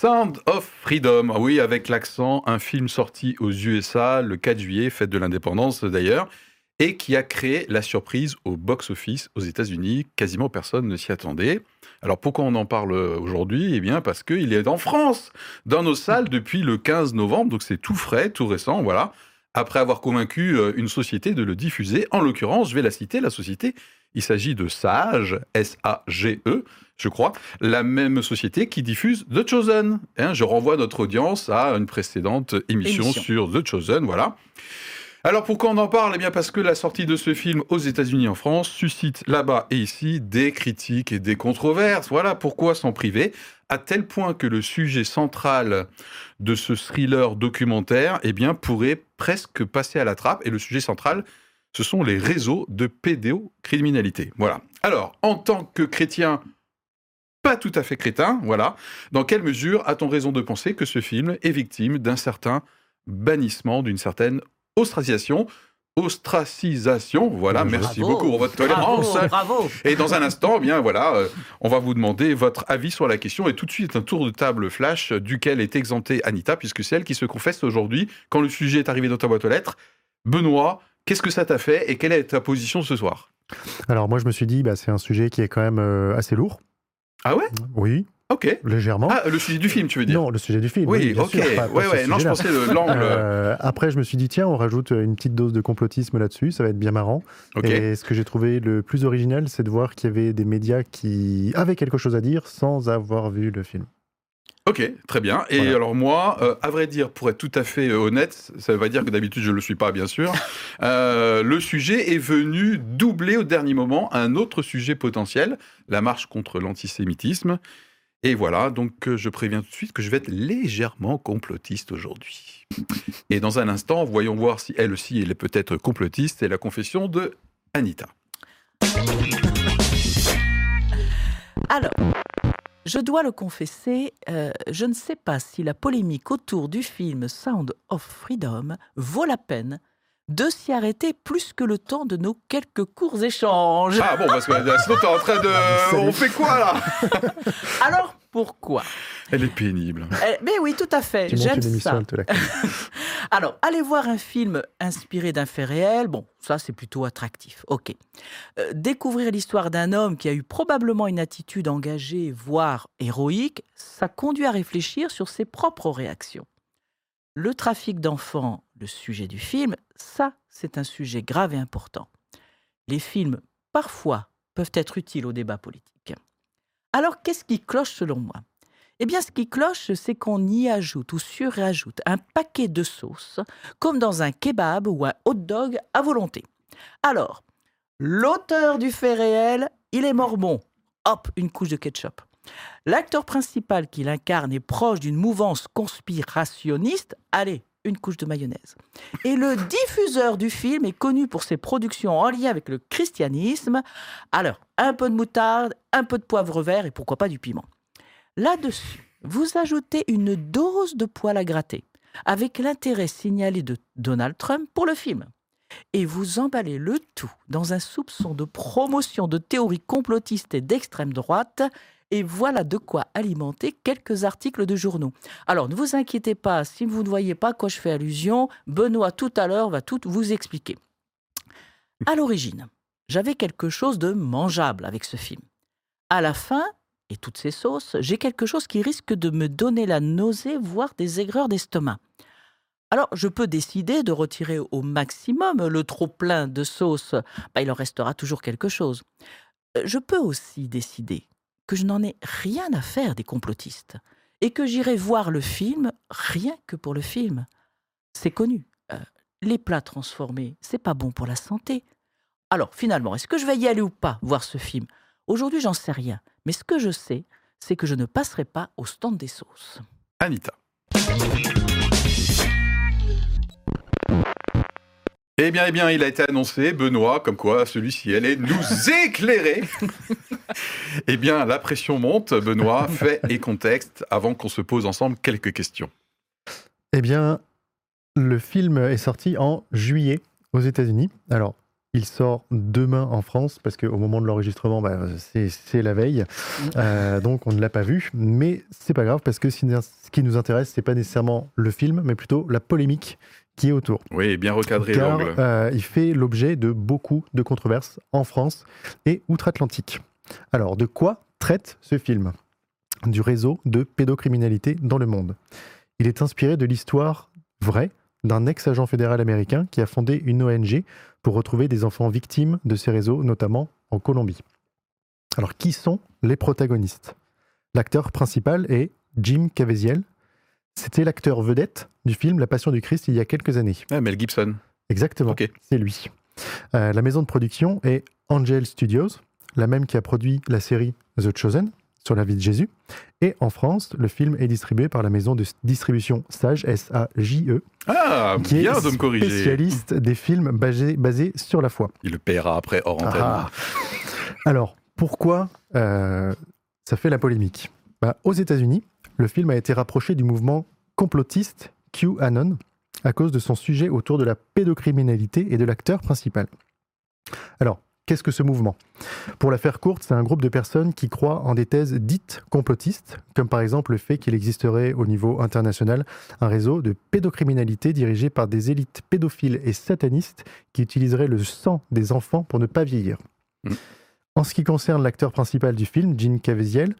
Sound of Freedom, ah oui, avec l'accent, un film sorti aux USA le 4 juillet, fête de l'indépendance d'ailleurs, et qui a créé la surprise au box-office aux États-Unis. Quasiment personne ne s'y attendait. Alors pourquoi on en parle aujourd'hui? Eh bien parce qu'il est en France, dans nos salles depuis le 15 novembre, donc c'est tout frais, tout récent, voilà. Après avoir convaincu euh, une société de le diffuser, en l'occurrence, je vais la citer, la société, il s'agit de Sage, S-A-G-E, je crois, la même société qui diffuse The Chosen. Hein, je renvoie notre audience à une précédente émission, sur The Chosen, voilà. Alors pourquoi on en parle Eh bien parce que la sortie de ce film aux États-Unis et en France suscite là-bas et ici des critiques et des controverses. Voilà pourquoi s'en priver, à tel point que le sujet central de ce thriller documentaire eh bien, pourrait presque passer à la trappe. Et le sujet central, ce sont les réseaux de pédéocriminalité. Voilà. Alors, en tant que chrétien pas tout à fait crétin, voilà. Dans quelle mesure a-t-on raison de penser que ce film est victime d'un certain bannissement, d'une certaine ostracisation? Ostracisation. Voilà, merci beaucoup pour votre tolérance. Bravo, Et dans un instant, eh bien voilà, euh, on va vous demander votre avis sur la question et tout de suite un tour de table flash duquel est exemptée Anita puisque c'est elle qui se confesse aujourd'hui quand le sujet est arrivé dans ta boîte aux lettres. Benoît, qu'est-ce que ça t'a fait et quelle est ta position ce soir? Alors moi je me suis dit bah, c'est un sujet qui est quand même euh, assez lourd. Ah ouais? Oui. Ok. Légèrement. Ah, le sujet du film, tu veux dire? Non, le sujet du film. Oui, ok. ouais, ouais. Non, je pensais l'angle. Euh, après, je me suis dit, tiens, on rajoute une petite dose de complotisme là-dessus, ça va être bien marrant. Et ce que j'ai trouvé le plus original, c'est de voir qu'il y avait des médias qui avaient quelque chose à dire sans avoir vu le film. Ok, très bien. Et alors moi, euh, à vrai dire, pour être tout à fait euh, honnête, ça veut dire que d'habitude je ne le suis pas, bien sûr, euh, le sujet est venu doubler au dernier moment un autre sujet potentiel, la marche contre l'antisémitisme. Et voilà, donc je préviens tout de suite que je vais être légèrement complotiste aujourd'hui. Et dans un instant, voyons voir si elle aussi elle est peut-être complotiste, c'est la confession de Anita. Alors, je dois le confesser, euh, je ne sais pas si la polémique autour du film Sound of Freedom vaut la peine de s'y arrêter plus que le temps de nos quelques courts échanges. Ah bon, parce que sinon t'es en train de... On fait quoi là? Alors pourquoi? Elle est pénible. Eh, mais oui, tout à fait. J'aime ça. Alors, allez voir un film inspiré d'un fait réel, bon, ça c'est plutôt attractif. Ok. Euh, découvrir l'histoire d'un homme qui a eu probablement une attitude engagée, voire héroïque, ça conduit à réfléchir sur ses propres réactions. Le trafic d'enfants, le sujet du film, ça, c'est un sujet grave et important. Les films, parfois, peuvent être utiles au débat politique. Alors, qu'est-ce qui cloche selon moi? Eh bien, ce qui cloche, c'est qu'on y ajoute ou surajoute un paquet de sauces, comme dans un kebab ou un hot dog à volonté. Alors, l'auteur du fait réel, il est morbon. Hop, une couche de ketchup. L'acteur principal qui l'incarne est proche d'une mouvance conspirationniste. Allez, une couche de mayonnaise. Et le diffuseur du film est connu pour ses productions en lien avec le christianisme. Alors, un peu de moutarde, un peu de poivre vert et pourquoi pas du piment. Là-dessus, vous ajoutez une dose de poil à gratter avec l'intérêt signalé de Donald Trump pour le film. Et vous emballez le tout dans un soupçon de promotion de théories complotistes et d'extrême droite et voilà de quoi alimenter quelques articles de journaux. Alors ne vous inquiétez pas, si vous ne voyez pas à quoi je fais allusion, Benoît tout à l'heure va tout vous expliquer. À l'origine, j'avais quelque chose de mangeable avec ce film. À la fin, et toutes ces sauces, j'ai quelque chose qui risque de me donner la nausée, voire des aigreurs d'estomac. Alors, je peux décider de retirer au maximum le trop plein de sauce. Bah, il en restera toujours quelque chose. Je peux aussi décider que je n'en ai rien à faire des complotistes et que j'irai voir le film rien que pour le film. C'est connu. Euh, les plats transformés, c'est pas bon pour la santé. Alors finalement, est-ce que je vais y aller ou pas voir ce film? Aujourd'hui, j'en sais rien. Mais ce que je sais, c'est que je ne passerai pas au stand des sauces. Anita. Eh bien, eh bien, il a été annoncé, Benoît, comme quoi celui-ci allait nous éclairer. eh bien, la pression monte, Benoît, fait et contexte, avant qu'on se pose ensemble quelques questions. Eh bien, le film est sorti en juillet aux États-Unis. Alors, Il sort demain en France parce qu'au moment de l'enregistrement, bah, c'est la veille, euh, donc on ne l'a pas vu. Mais c'est pas grave parce que ce qui nous intéresse, c'est pas nécessairement le film, mais plutôt la polémique qui est autour. Oui, bien recadré l'angle. Euh, il fait l'objet de beaucoup de controverses en France et outre-Atlantique. Alors, de quoi traite ce film? Du réseau de pédocriminalité dans le monde. Il est inspiré de l'histoire vraie d'un ex-agent fédéral américain qui a fondé une ONG pour retrouver des enfants victimes de ces réseaux, notamment en Colombie. Alors, qui sont les protagonistes? L'acteur principal est Jim Caviezel. C'était l'acteur vedette du film La Passion du Christ il y a quelques années. Ah, Mel Gibson. Exactement. C'est lui. Euh, la maison de production est Angel Studios, la même qui a produit la série The Chosen sur la vie de Jésus. Et en France, le film est distribué par la maison de distribution Sage, S-A-J-E. Ah, qui est de me corriger. spécialiste des films basés, sur la foi. Il le paiera après hors antenne. Ah. Alors, pourquoi euh, ça fait la polémique? Bah, Aux États-Unis, le film a été rapproché du mouvement complotiste QAnon à cause de son sujet autour de la pédocriminalité et de l'acteur principal. Alors, Qu'est-ce que ce mouvement? Pour la faire courte, c'est un groupe de personnes qui croient en des thèses dites complotistes, comme par exemple le fait qu'il existerait au niveau international un réseau de pédocriminalité dirigé par des élites pédophiles et satanistes qui utiliseraient le sang des enfants pour ne pas vieillir. Mm. En ce qui concerne l'acteur principal du film, Gene Caviezel,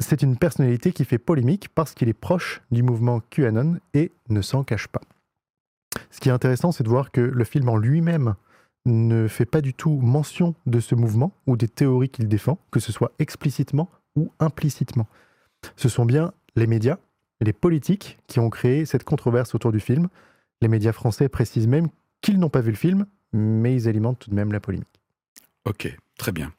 c'est une personnalité qui fait polémique parce qu'il est proche du mouvement QAnon et ne s'en cache pas. Ce qui est intéressant, c'est de voir que le film en lui-même ne fait pas du tout mention de ce mouvement ou des théories qu'il défend, que ce soit explicitement ou implicitement. Ce sont bien les médias les politiques qui ont créé cette controverse autour du film. Les médias français précisent même qu'ils n'ont pas vu le film, mais ils alimentent tout de même la polémique. Ok, très bien.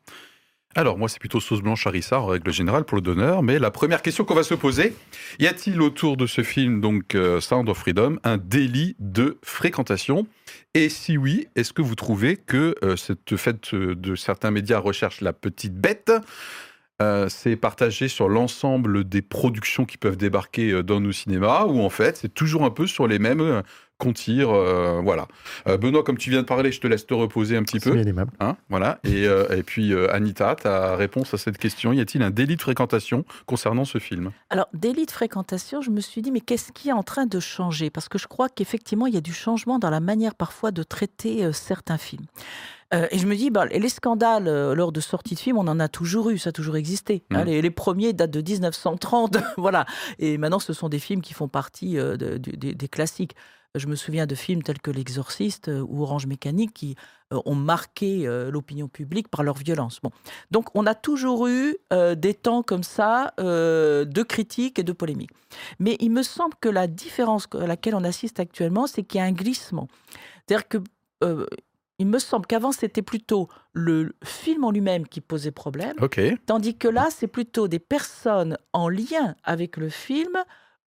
Alors, moi, c'est plutôt sauce blanche harissa en règle générale pour le donneur. Mais la première question qu'on va se poser, y a-t-il autour de ce film, donc euh, Sound of Freedom, un délit de fréquentation? Et si oui, est-ce que vous trouvez que euh, cette fait de certains médias recherchent la petite bête? Euh, c'est partagé sur l'ensemble des productions qui peuvent débarquer dans nos cinémas, ou en fait, c'est toujours un peu sur les mêmes qu'on tire. Euh, voilà. Euh, Benoît, comme tu viens de parler, je te laisse te reposer un petit peu. Hein, voilà. Et, euh, et puis, Anita, ta réponse à cette question y a-t-il un délit de fréquentation concernant ce film? Alors, délit de fréquentation, je me suis dit, mais qu'est-ce qui est en train de changer? Parce que je crois qu'effectivement, il y a du changement dans la manière parfois de traiter certains films. et je me dis, bah, les scandales lors de sorties de films, on en a toujours eu, ça a toujours existé. Hein. Mmh. les, premiers datent de 1930, voilà. Et maintenant, ce sont des films qui font partie des classiques. Je me souviens de films tels que L'Exorciste euh, ou Orange Mécanique qui euh, ont marqué euh, l'opinion publique par leur violence. Bon. Donc on a toujours eu des temps comme ça de critiques et de polémiques. Mais il me semble que la différence à laquelle on assiste actuellement, c'est qu'il y a un glissement. C'est-à-dire que il me semble qu'avant, c'était plutôt le film en lui-même qui posait problème. Tandis que là, c'est plutôt des personnes en lien avec le film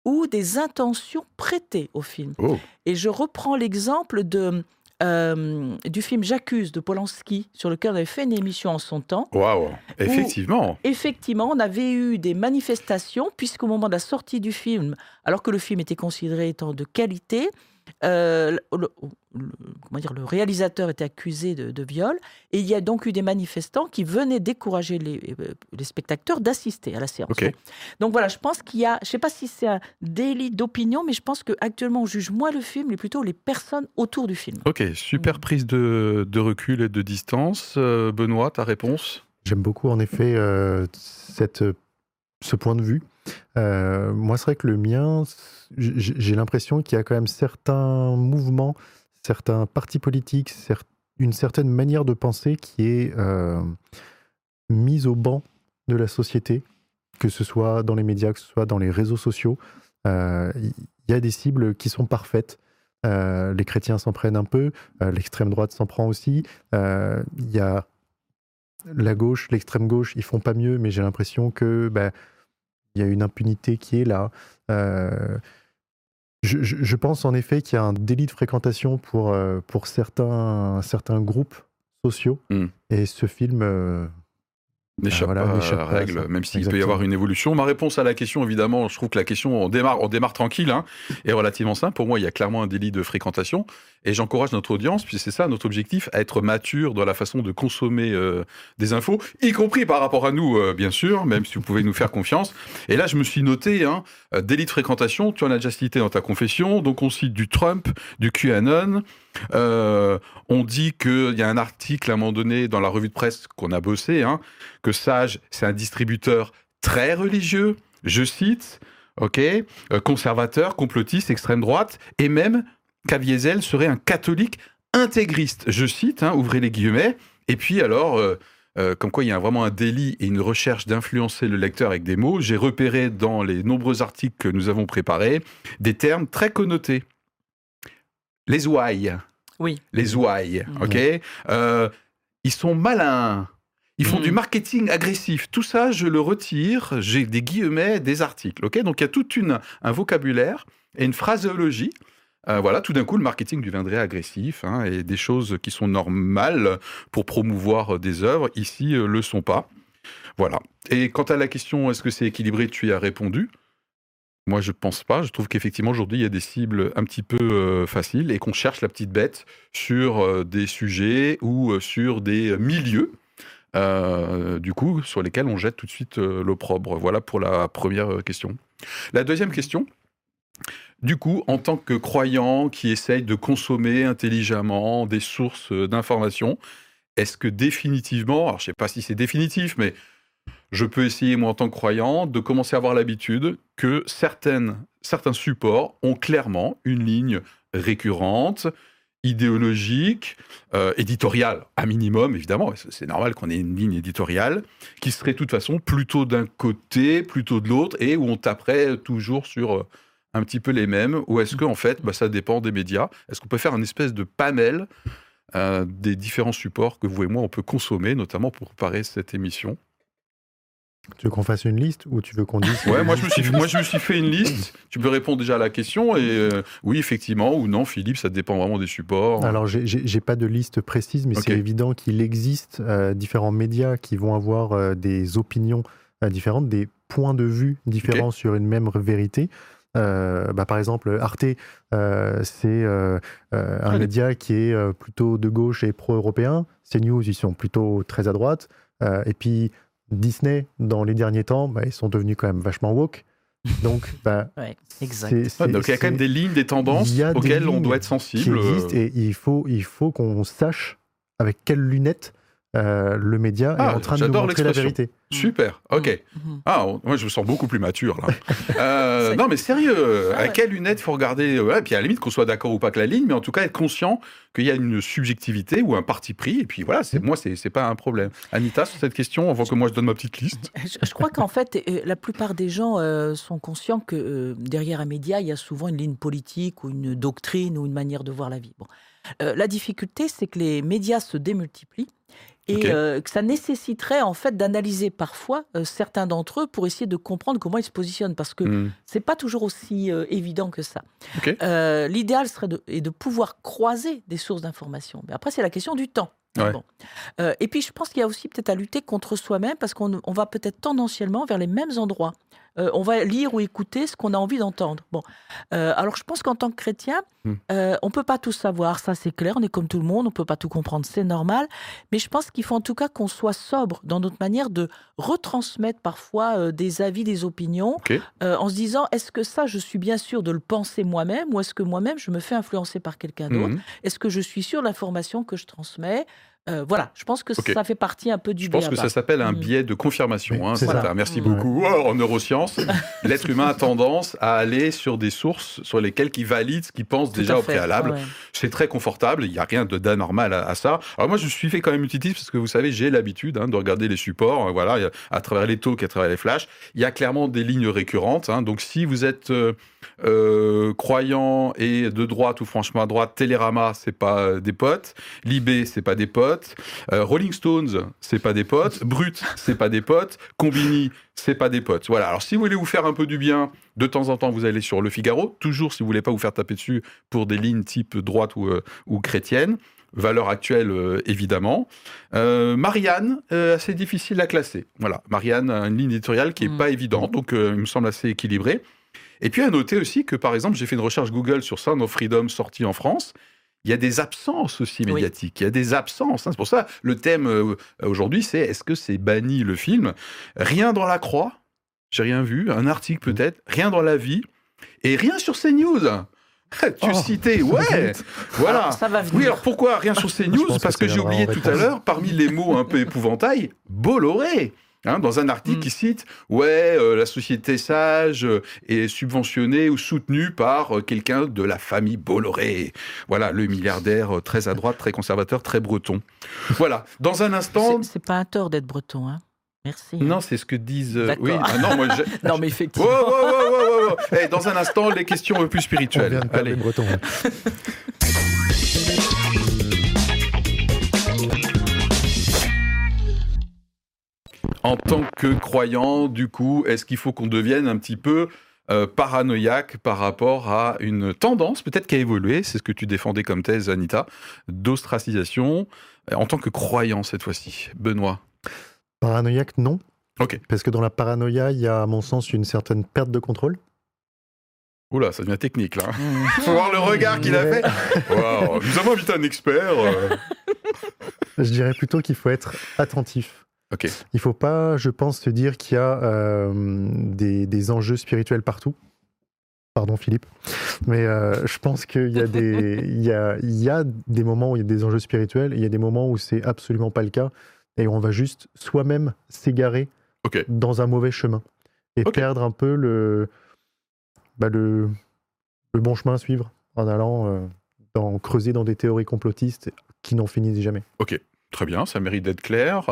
ou des intentions prêtées au film. Oh. Et je reprends l'exemple de euh, du film J'accuse de Polanski, sur lequel on avait fait une émission en son temps. Waouh, effectivement. effectivement, on avait eu des manifestations, puisqu'au moment de la sortie du film, alors que le film était considéré étant de qualité, euh, le, comment dire, le réalisateur était accusé de, viol et il y a donc eu des manifestants qui venaient décourager les, euh, les spectateurs d'assister à la séance. Donc voilà, je pense qu'il y a, je ne sais pas si c'est un délit d'opinion, mais je pense qu'actuellement on juge moins le film, mais plutôt les personnes autour du film. Ok, super mm. prise de, de recul et de distance. Euh, Benoît, ta réponse? J'aime beaucoup en effet cette, ce point de vue. Moi, c'est vrai que le mien, j'ai l'impression qu'il y a quand même certains mouvements, certains partis politiques, une certaine manière de penser qui est euh, mise au banc de la société, que ce soit dans les médias, que ce soit dans les réseaux sociaux. Euh, il y a des cibles qui sont parfaites. Euh, les chrétiens s'en prennent un peu, l'extrême droite s'en prend aussi. Il y a la gauche, l'extrême gauche, ils font pas mieux, mais j'ai l'impression que bah, il y a une impunité qui est là. Je, pense en effet qu'il y a un délit de fréquentation pour, euh, pour certains, certains groupes sociaux. Hmm. Et ce film, n'échappe pas à règle, même s'il peut y avoir une évolution. Ma réponse à la question, évidemment, je trouve que la question, on démarre, on démarre tranquille, hein, est relativement simple. Pour moi, il y a clairement un délit de fréquentation. Et j'encourage notre audience, puis c'est ça notre objectif, à être mature dans la façon de consommer euh, des infos, y compris par rapport à nous, euh, bien sûr, même si vous pouvez nous faire confiance. Et là, je me suis noté, hein, euh, délit de fréquentation, tu en as déjà cité dans ta confession, donc on cite du Trump, du QAnon. On dit qu'il y a un article à un moment donné dans la revue de presse qu'on a bossé, hein, que Sage, c'est un distributeur très religieux, je cite, ok, conservateur, complotiste, extrême droite, et même Caviezel serait un catholique intégriste. Je cite, hein, ouvrez les guillemets. Et puis alors, euh, euh, comme quoi il y a vraiment un délit et une recherche d'influencer le lecteur avec des mots, j'ai repéré dans les nombreux articles que nous avons préparés des termes très connotés. Les ouailles. Oui. Les ouailles, mmh. ok euh, Ils sont malins. Ils font du mmh. marketing agressif. Tout ça, je le retire. J'ai des guillemets, des articles. ok Donc il y a tout un vocabulaire et une phraseologie euh, voilà, tout d'un coup, le marketing deviendrait agressif hein, et des choses qui sont normales pour promouvoir des œuvres, ici, ne euh, le sont pas. Voilà. Et quant à la question, est-ce que c'est équilibré, tu y as répondu. Moi, je ne pense pas. Je trouve qu'effectivement, aujourd'hui, il y a des cibles un petit peu euh, faciles et qu'on cherche la petite bête sur des sujets ou sur des milieux. du coup, sur lesquels on jette tout de suite l'opprobre. Voilà pour la première question. La deuxième question, du coup, en tant que croyant qui essaye de consommer intelligemment des sources d'informations, est-ce que définitivement, alors je ne sais pas si c'est définitif, mais je peux essayer, moi, en tant que croyant, de commencer à avoir l'habitude que certaines, certains supports ont clairement une ligne récurrente, idéologique, euh, éditoriale, à minimum, évidemment. C'est normal qu'on ait une ligne éditoriale qui serait de toute façon plutôt d'un côté, plutôt de l'autre, et où on taperait toujours sur euh, un petit peu les mêmes. Ou est-ce que, en fait, bah, ça dépend des médias? Est-ce qu'on peut faire un espèce de panel euh, des différents supports que vous et moi, on peut consommer, notamment pour préparer cette émission? Tu veux qu'on fasse une liste ou tu veux qu'on dise Ouais, moi je, me suis, moi je me suis fait une liste. Tu peux répondre déjà à la question et euh, oui, effectivement, ou non, Philippe, ça dépend vraiment des supports. Alors, j'ai pas de liste précise, mais c'est évident qu'il existe euh, différents médias qui vont avoir des opinions différentes, des points de vue différents sur une même vérité. Euh, bah, par exemple, Arte, euh, c'est euh, un média qui est plutôt de gauche et pro-européen. CNews, ils sont plutôt très à droite. et puis Disney, dans les derniers temps, bah, ils sont devenus quand même vachement woke. Donc, bah, exact. donc il y a quand même des lignes, des tendances auxquelles on doit être sensible. et il faut, il faut qu'on sache avec quelles lunettes euh, le média est ah, en train de nous montrer la vérité. Super, ok. Mm, mm. Ah, moi je me sens beaucoup plus mature là. Euh, non mais sérieux, ah à quelle lunette faut regarder Et puis à la limite qu'on soit d'accord ou pas avec la ligne, mais en tout cas être conscient qu'il y a une subjectivité ou un parti pris. Et puis voilà, c'est moi c'est pas un problème. Anita, sur cette question, avant que moi je donne ma petite liste. Je, crois qu'en fait, euh, la plupart des gens sont conscients que derrière un média, il y a souvent une ligne politique ou une doctrine ou une manière de voir la vie. Bon. la difficulté, c'est que les médias se démultiplient et euh, que ça nécessiterait en fait d'analyser parfois euh, certains d'entre eux pour essayer de comprendre comment ils se positionnent parce que hmm. c'est pas toujours aussi euh, évident que ça. L'idéal serait de, et de pouvoir croiser des sources d'information. Mais après c'est la question du temps. Bon. et puis je pense qu'il y a aussi peut-être à lutter contre soi-même parce qu'on va peut-être tendanciellement vers les mêmes endroits. Euh, on va lire ou écouter ce qu'on a envie d'entendre. Bon, euh, alors je pense qu'en tant que chrétien, hmm. euh, on peut pas tout savoir, ça c'est clair. On est comme tout le monde, on peut pas tout comprendre, c'est normal. Mais je pense qu'il faut en tout cas qu'on soit sobre dans notre manière de retransmettre parfois des avis, des opinions, en se disant est-ce que ça, je suis bien sûr de le penser moi-même, ou est-ce que moi-même je me fais influencer par quelqu'un d'autre? Hmm. Est-ce que je suis sûr de l'information que je transmets? Euh, voilà, je pense que ça fait partie un peu du Je pense que ça s'appelle un mm. biais de confirmation. Hein, Merci mm. beaucoup. Oh, en neurosciences, l'être humain a tendance à aller sur des sources sur lesquelles il valide ce qu'il pense déjà au préalable. C'est très confortable, il n'y a rien d'anormal à, à, ça. Alors moi, je suis fait quand même utile parce que vous savez, j'ai l'habitude hein, de regarder les supports, hein, voilà, à travers les talks, à travers les flashs. Il y a clairement des lignes récurrentes. Hein. donc si vous êtes euh, euh, croyant et de droite ou franchement à droite, Télérama, c'est pas des potes. Libé, c'est pas des potes. Euh, Rolling Stones, c'est pas des potes. Brut, c'est pas des potes. Combini, c'est pas des potes. Voilà. Alors si vous voulez vous faire un peu du bien, de temps en temps, vous allez sur Le Figaro. Toujours si vous voulez pas vous faire taper dessus pour des lignes type droite ou, euh, ou chrétienne. valeur actuelle évidemment. Marianne, assez difficile à classer. Voilà, Marianne a une ligne éditoriale qui est mm. pas évidente, donc il me semble assez équilibrée. Et puis à noter aussi que par exemple, j'ai fait une recherche Google sur Sound of Freedom sorti en France il y a des absences aussi médiatiques. Il y a des absences. Hein. C'est pour ça le thème euh, aujourd'hui, c'est est-ce que c'est banni le film? Rien dans la croix, j'ai rien vu. Un article mmh. peut-être. Rien dans la vie et rien sur CNews. tu oh. citais, ouais, voilà. ça va venir. Oui, alors pourquoi rien sur CNews? Parce que, que j'ai oublié tout à l'heure, parmi les mots un peu épouvantails, Bolloré. Hein, dans un article mm. qui cite ouais euh, la société sage euh, est subventionnée ou soutenue par euh, quelqu'un de la famille Bolloré voilà le milliardaire très à droite très conservateur très breton voilà dans un instant c'est pas un tort d'être breton hein Merci. Non, c'est ce que disent. Oui, ah, non, moi, non, mais effectivement. Eh, dans un instant, les questions un peu plus spirituelles. Allez. Breton, en tant que croyant, du coup, est-ce qu'il faut qu'on devienne un petit peu euh, paranoïaque par rapport à une tendance, peut-être qui a évolué, c'est ce que tu défendais comme thèse, Anita, d'ostracisation, euh, en tant que croyant cette fois-ci. Benoît Paranoïaque, non. Ok. Parce que dans la paranoïa, il y a, à mon sens, une certaine perte de contrôle. Oula, ça devient technique là. Il faut voir le regard qu'il a fait. nous avons invité un expert. Euh. Je dirais plutôt qu'il faut être attentif. Il Il faut pas, je pense, se dire qu'il y a euh, des, enjeux spirituels partout. Pardon Philippe, mais euh, je pense qu'il y, a des, y, a, y a des moments où il y a des enjeux spirituels, il y a des moments où c'est absolument pas le cas, et on va juste soi-même s'égarer dans un mauvais chemin et perdre un peu le, bah le, le, bon chemin à suivre en allant euh, dans, creuser dans des théories complotistes qui n'en finissent jamais. Ok, très bien, ça mérite d'être clair.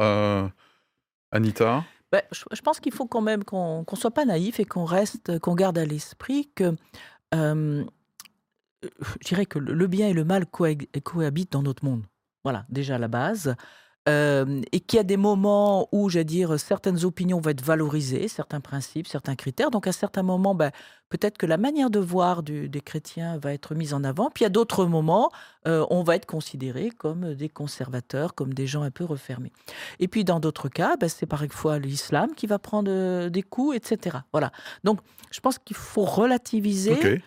Anita ben, je, pense qu'il faut quand même qu'on ne soit pas naïf et qu'on reste, qu'on garde à l'esprit que je dirais que le bien et le mal cohabitent dans notre monde. Voilà, déjà la base. Euh, et qu'il y a des moments où, j'allais dire, certaines opinions vont être valorisées, certains principes, certains critères. Donc, à certains moments, ben, peut-être que la manière de voir des chrétiens va être mise en avant. Puis, à d'autres moments, euh, on va être considéré comme des conservateurs, comme des gens un peu refermés. Et puis, dans d'autres cas, ben, c'est parfois l'islam qui va prendre euh, des coups, etc. Voilà. Donc, je pense qu'il faut relativiser.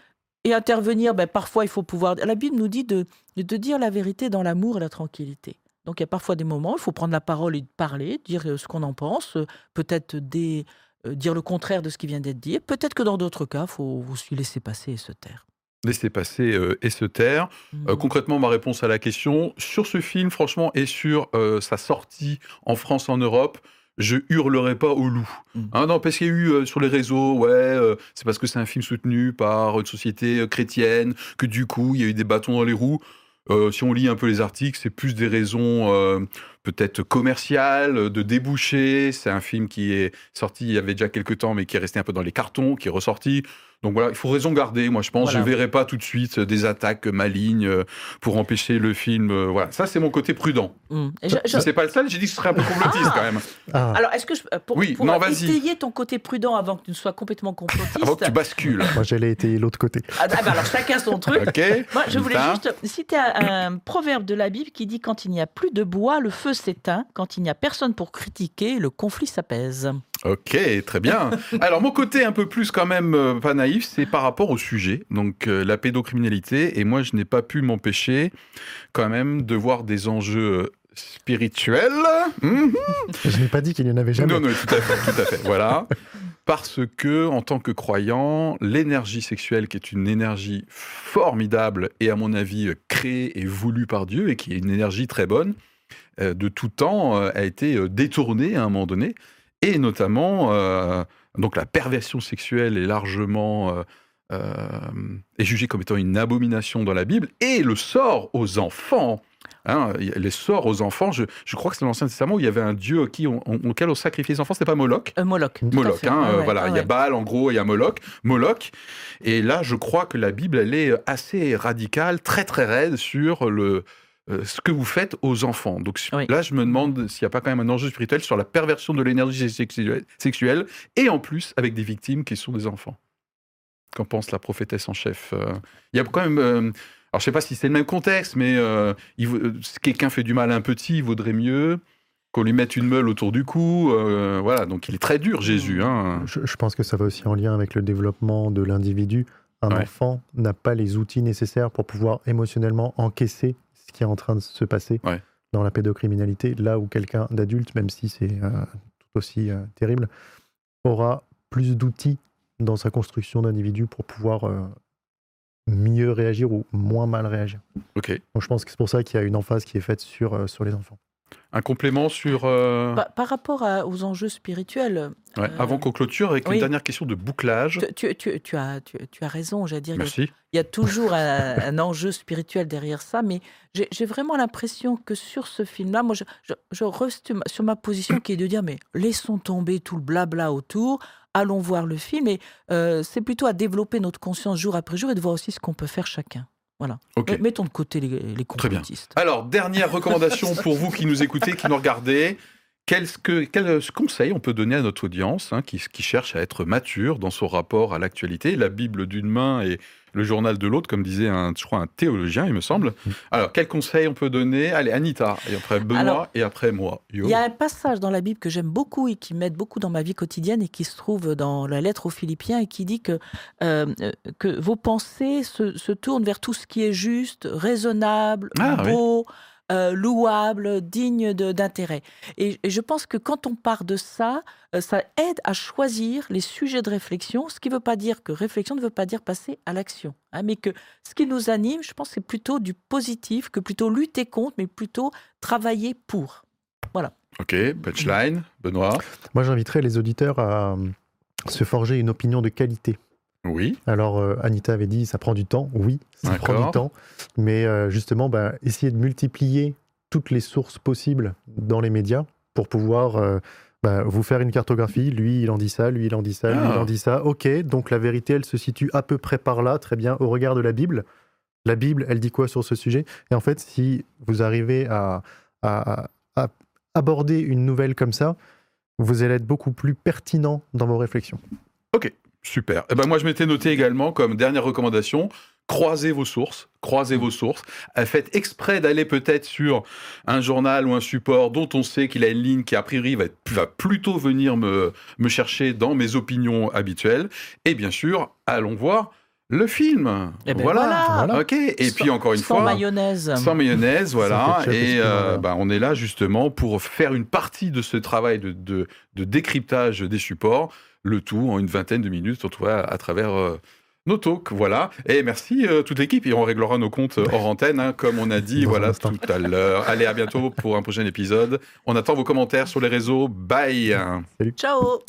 Et intervenir, ben, parfois il faut pouvoir. La Bible nous dit de, de dire la vérité dans l'amour et la tranquillité. Donc il y a parfois des moments où il faut prendre la parole et parler, dire euh, ce qu'on en pense, euh, peut-être des, euh, dire le contraire de ce qui vient d'être dit. Peut-être que dans d'autres cas, il faut vous laisser passer et se taire. Laisser passer et se taire. Mmh. concrètement, ma réponse à la question, sur ce film, franchement, et sur sa sortie en France, en Europe, je hurlerai pas au loup. Mmh. Hein, non, parce qu'il y a eu sur les réseaux, ouais, c'est parce que c'est un film soutenu par une société chrétienne, que du coup, il y a eu des bâtons dans les roues. Euh, si on lit un peu les articles, c'est plus des raisons euh, peut-être commerciales, de débouchés. C'est un film qui est sorti il y avait déjà quelques temps, mais qui est resté un peu dans les cartons, qui est ressorti. Donc voilà, il faut raison garder. Moi, je pense, je ne verrai pas tout de suite des attaques malignes euh, pour empêcher le film. Euh, voilà, ça, c'est mon côté prudent. Mmh. Je, sais pas le seul, j'ai dit que ce serait un peu complotiste ah. quand même. Ah. Alors, est-ce que je, pour, oui, pour étayer ton côté prudent avant que tu ne sois complètement complotiste? Avant que tu bascules. Moi, j'allais étayer l'autre côté. Ah, bah, alors, chacun son truc. Moi, je voulais juste citer un, proverbe de la Bible qui dit Quand il n'y a plus de bois, le feu s'éteint. Quand il n'y a personne pour critiquer, le conflit s'apaise. Ok, très bien. Alors mon côté un peu plus quand même euh, pas naïf, c'est par rapport au sujet, donc euh, la pédocriminalité. Et moi, je n'ai pas pu m'empêcher quand même de voir des enjeux euh, spirituels. Mhm. Je n'ai pas dit qu'il n'y en avait jamais. Non, non, tout à fait, tout à fait. Voilà. Parce que, en tant que croyant, l'énergie sexuelle, qui est une énergie formidable et à mon avis créée et voulue par Dieu, et qui est une énergie très bonne, de tout temps, a été détournée à un moment donné et notamment, euh, donc la perversion sexuelle est largement euh, euh, est jugée comme étant une abomination dans la Bible, et le sort aux enfants. Hein, les sorts aux enfants, je, je crois que c'est dans l'Ancien Testament où il y avait un dieu qui, auquel on sacrifiait les enfants, c'était pas Moloch Moloch. Moloch, hein, voilà, il y a Baal en gros, il y a Moloch, Moloch. Et là, je crois que la Bible, elle est assez radicale, très très raide sur le, euh, ce que vous faites aux enfants. Donc là, je me demande s'il n'y a pas quand même un enjeu spirituel sur la perversion de l'énergie sexuelle, et en plus avec des victimes qui sont des enfants. Qu'en pense la prophétesse en chef Il y a quand même. alors, je sais pas si c'est le même contexte, mais si quelqu'un fait du mal à un petit, il vaudrait mieux qu'on lui mette une meule autour du cou. voilà, donc il est très dur, Jésus. Hein. Je, pense que ça va aussi en lien avec le développement de l'individu. Un enfant n'a pas les outils nécessaires pour pouvoir émotionnellement encaisser ce qui est en train de se passer dans la pédocriminalité, là où quelqu'un d'adulte, même si c'est tout aussi terrible, aura plus d'outils dans sa construction d'individu pour pouvoir euh, mieux réagir ou moins mal réagir. Ok. Donc je pense que c'est pour ça qu'il y a une emphase qui est faite sur, euh, sur les enfants. Un complément sur. Euh, par, rapport aux enjeux spirituels. avant qu'on clôture, avec une dernière question de bouclage. Tu, tu, tu as, tu, as raison, j'allais dire. Merci. Il y a toujours un, enjeu spirituel derrière ça, mais j'ai vraiment l'impression que sur ce film-là, moi, je, je, je, reste sur ma position qui est de dire mais laissons tomber tout le blabla autour allons voir le film. Et euh, c'est plutôt à développer notre conscience jour après jour et de voir aussi ce qu'on peut faire chacun. Voilà. Mettons de côté les, les complotistes. Alors, dernière recommandation pour vous qui nous écoutez, qui nous regardez. Quel, que, quel conseil on peut donner à notre audience hein, qui, qui, cherche à être mature dans son rapport à l'actualité? La Bible d'une main et le journal de l'autre, comme disait un, je crois, un théologien, il me semble. Mm. Alors, quel conseil on peut donner? Allez, Anita, et après Benoît, et après moi. Il y a un passage dans la Bible que j'aime beaucoup et qui m'aide beaucoup dans ma vie quotidienne et qui se trouve dans la lettre aux Philippiens et qui dit que, euh, que vos pensées se, se, tournent vers tout ce qui est juste, raisonnable, ah, beau. Euh, louable, digne d'intérêt. Et, je pense que quand on part de ça, euh, ça aide à choisir les sujets de réflexion, ce qui ne veut pas dire que réflexion ne veut pas dire passer à l'action, hein, mais que ce qui nous anime, je pense, c'est plutôt du positif, que plutôt lutter contre, mais plutôt travailler pour. Voilà. Ok, punchline, Benoît? Moi, j'inviterais les auditeurs à euh, se forger une opinion de qualité oui. Alors, euh, Anita avait dit, ça prend du temps. Oui, ça prend du temps. Mais euh, justement, bah, essayer de multiplier toutes les sources possibles dans les médias pour pouvoir euh, bah, vous faire une cartographie. Lui, il en dit ça, lui, il en dit ça, lui, il en ah. dit ça. Ok, donc la vérité, elle se situe à peu près par là, très bien, au regard de la Bible. La Bible, elle dit quoi sur ce sujet? Et en fait, si vous arrivez à, à aborder une nouvelle comme ça, vous allez être beaucoup plus pertinent dans vos réflexions. Ok, Super. Eh ben moi, je m'étais noté également comme dernière recommandation, croisez vos sources, croisez vos sources. Euh, faites exprès d'aller peut-être sur un journal ou un support dont on sait qu'il a une ligne qui, a priori, va, va plutôt venir me, me chercher dans mes opinions habituelles. Et bien sûr, allons voir le film. Eh ben voilà. Ok. Et puis encore une fois, sans mayonnaise. Sans mayonnaise, voilà. Et euh, bah, on est là justement pour faire une partie de ce travail de, de, de décryptage des supports le tout en une vingtaine de minutes, à, à travers euh, nos talks. Voilà. Et merci euh, toute l'équipe. Et on réglera nos comptes euh, hors antenne, hein, comme on a dit voilà, tout à l'heure. Allez, à bientôt pour un prochain épisode. On attend vos commentaires sur les réseaux. Bye. Salut. Ciao.